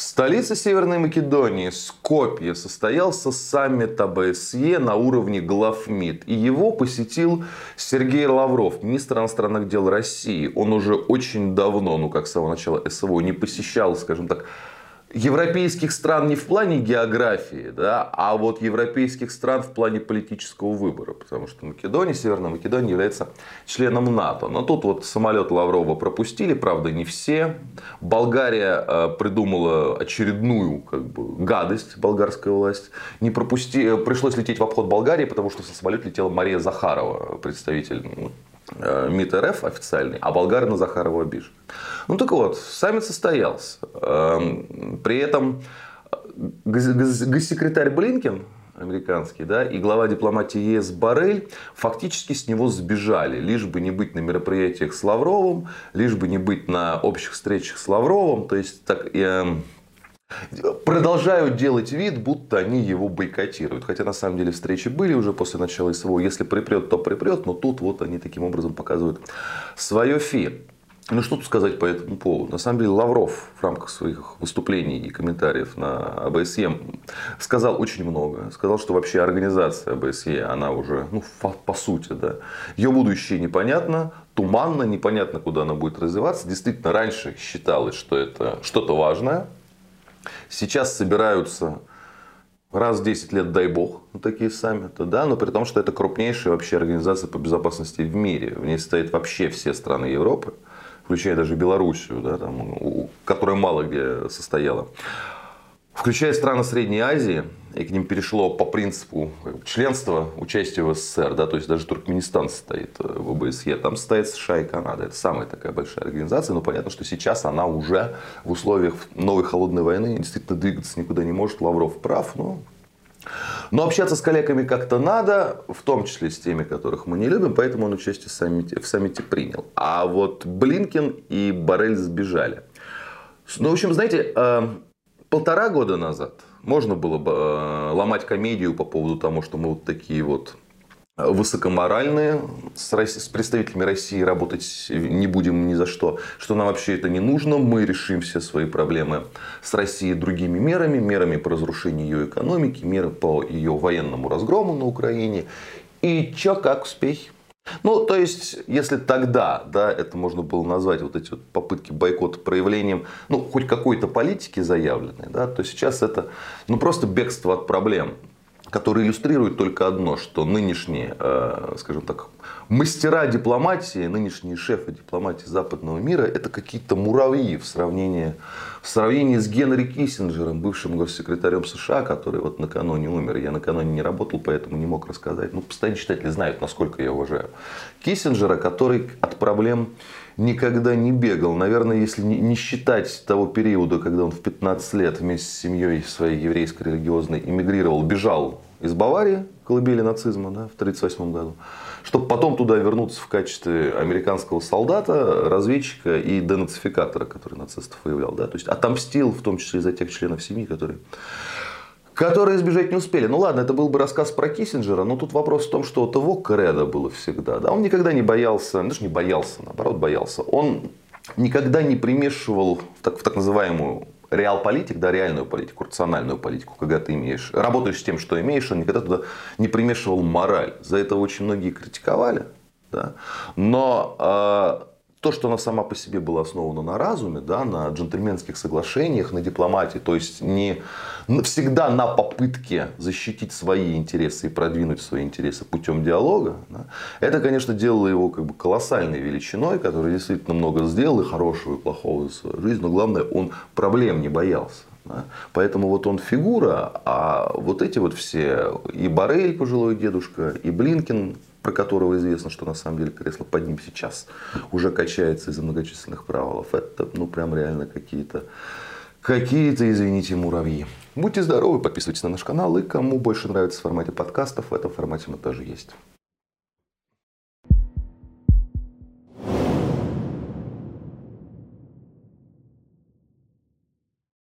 В столице Северной Македонии, Скопье, состоялся саммит ОБСЕ на уровне глав МИД. И его посетил Сергей Лавров, министр иностранных дел России. Он уже очень давно, ну как с самого начала СВО, не посещал, скажем так, европейских стран не в плане географии, да, а вот европейских стран в плане политического выбора. Потому что Македония, Северная Македония является членом НАТО. Но тут вот самолет Лаврова пропустили, правда не все. Болгария э, придумала очередную как бы, гадость, болгарская власть. Не пропусти... Э, пришлось лететь в обход Болгарии, потому что со самолета летела Мария Захарова, представитель ну, МИД РФ официальный, а болгары на Захарова обижены. Ну так вот, саммит состоялся. Эм, при этом э, госсекретарь Блинкен, американский, да, и глава дипломатии ЕС Барель фактически с него сбежали, лишь бы не быть на мероприятиях с Лавровым, лишь бы не быть на общих встречах с Лавровым. То есть так, э, продолжают делать вид, будто они его бойкотируют. Хотя на самом деле встречи были уже после начала СВО. Если припрет, то припрет. Но тут вот они таким образом показывают свое фи. Ну что тут сказать по этому поводу? На самом деле Лавров в рамках своих выступлений и комментариев на АБСЕ сказал очень много. Сказал, что вообще организация АБСЕ, она уже, ну, по сути, да, ее будущее непонятно, туманно, непонятно, куда она будет развиваться. Действительно, раньше считалось, что это что-то важное, Сейчас собираются раз в 10 лет, дай бог, на такие саммиты, да, но при том, что это крупнейшая вообще организация по безопасности в мире. В ней стоят вообще все страны Европы, включая даже Белоруссию, да, там, которая мало где состояла включая страны Средней Азии, и к ним перешло по принципу членства, участия в СССР, да, то есть даже Туркменистан стоит э, в ОБСЕ, там стоит США и Канада, это самая такая большая организация, но понятно, что сейчас она уже в условиях новой холодной войны действительно двигаться никуда не может, Лавров прав, но но общаться с коллегами как-то надо, в том числе с теми, которых мы не любим, поэтому он участие в саммите, в саммите принял. А вот Блинкен и Барель сбежали. Ну, в общем, знаете, э, полтора года назад можно было бы э, ломать комедию по поводу того, что мы вот такие вот высокоморальные, с, представителями России работать не будем ни за что, что нам вообще это не нужно, мы решим все свои проблемы с Россией другими мерами, мерами по разрушению ее экономики, меры по ее военному разгрому на Украине. И чё, как успехи? Ну, то есть, если тогда, да, это можно было назвать вот эти вот попытки бойкота проявлением, ну, хоть какой-то политики заявленной, да, то сейчас это, ну, просто бегство от проблем который иллюстрирует только одно, что нынешние, э, скажем так, мастера дипломатии, нынешние шефы дипломатии западного мира, это какие-то муравьи в сравнении, в сравнении с Генри Киссинджером, бывшим госсекретарем США, который вот накануне умер. Я накануне не работал, поэтому не мог рассказать. Ну, постоянно читатели знают, насколько я уважаю. Киссинджера, который от проблем никогда не бегал. Наверное, если не считать того периода, когда он в 15 лет вместе с семьей своей еврейской религиозной эмигрировал, бежал из Баварии, колыбели нацизма, да, в 1938 году, чтобы потом туда вернуться в качестве американского солдата, разведчика и денацификатора, который нацистов выявлял. Да, то есть отомстил в том числе за тех членов семьи, которые которые избежать не успели. Ну ладно, это был бы рассказ про Киссинджера, но тут вопрос в том, что вот его кредо было всегда. Да? Он никогда не боялся, ну, даже не боялся, наоборот боялся. Он никогда не примешивал в так, в так называемую реал-политик, да, реальную политику, рациональную политику, когда ты имеешь, работаешь с тем, что имеешь, он никогда туда не примешивал мораль. За это очень многие критиковали. Да? Но э, то, что она сама по себе была основана на разуме, да, на джентльменских соглашениях, на дипломатии, то есть не всегда на попытке защитить свои интересы и продвинуть свои интересы путем диалога, да, это, конечно, делало его как бы колоссальной величиной, который действительно много сделал и хорошего, и плохого в свою жизнь, но главное, он проблем не боялся. Поэтому вот он фигура, а вот эти вот все, и Барель, пожилой дедушка, и Блинкин, про которого известно, что на самом деле кресло под ним сейчас уже качается из-за многочисленных провалов. Это, ну, прям реально какие-то, какие-то, извините, муравьи. Будьте здоровы, подписывайтесь на наш канал, и кому больше нравится в формате подкастов, в этом формате мы тоже есть.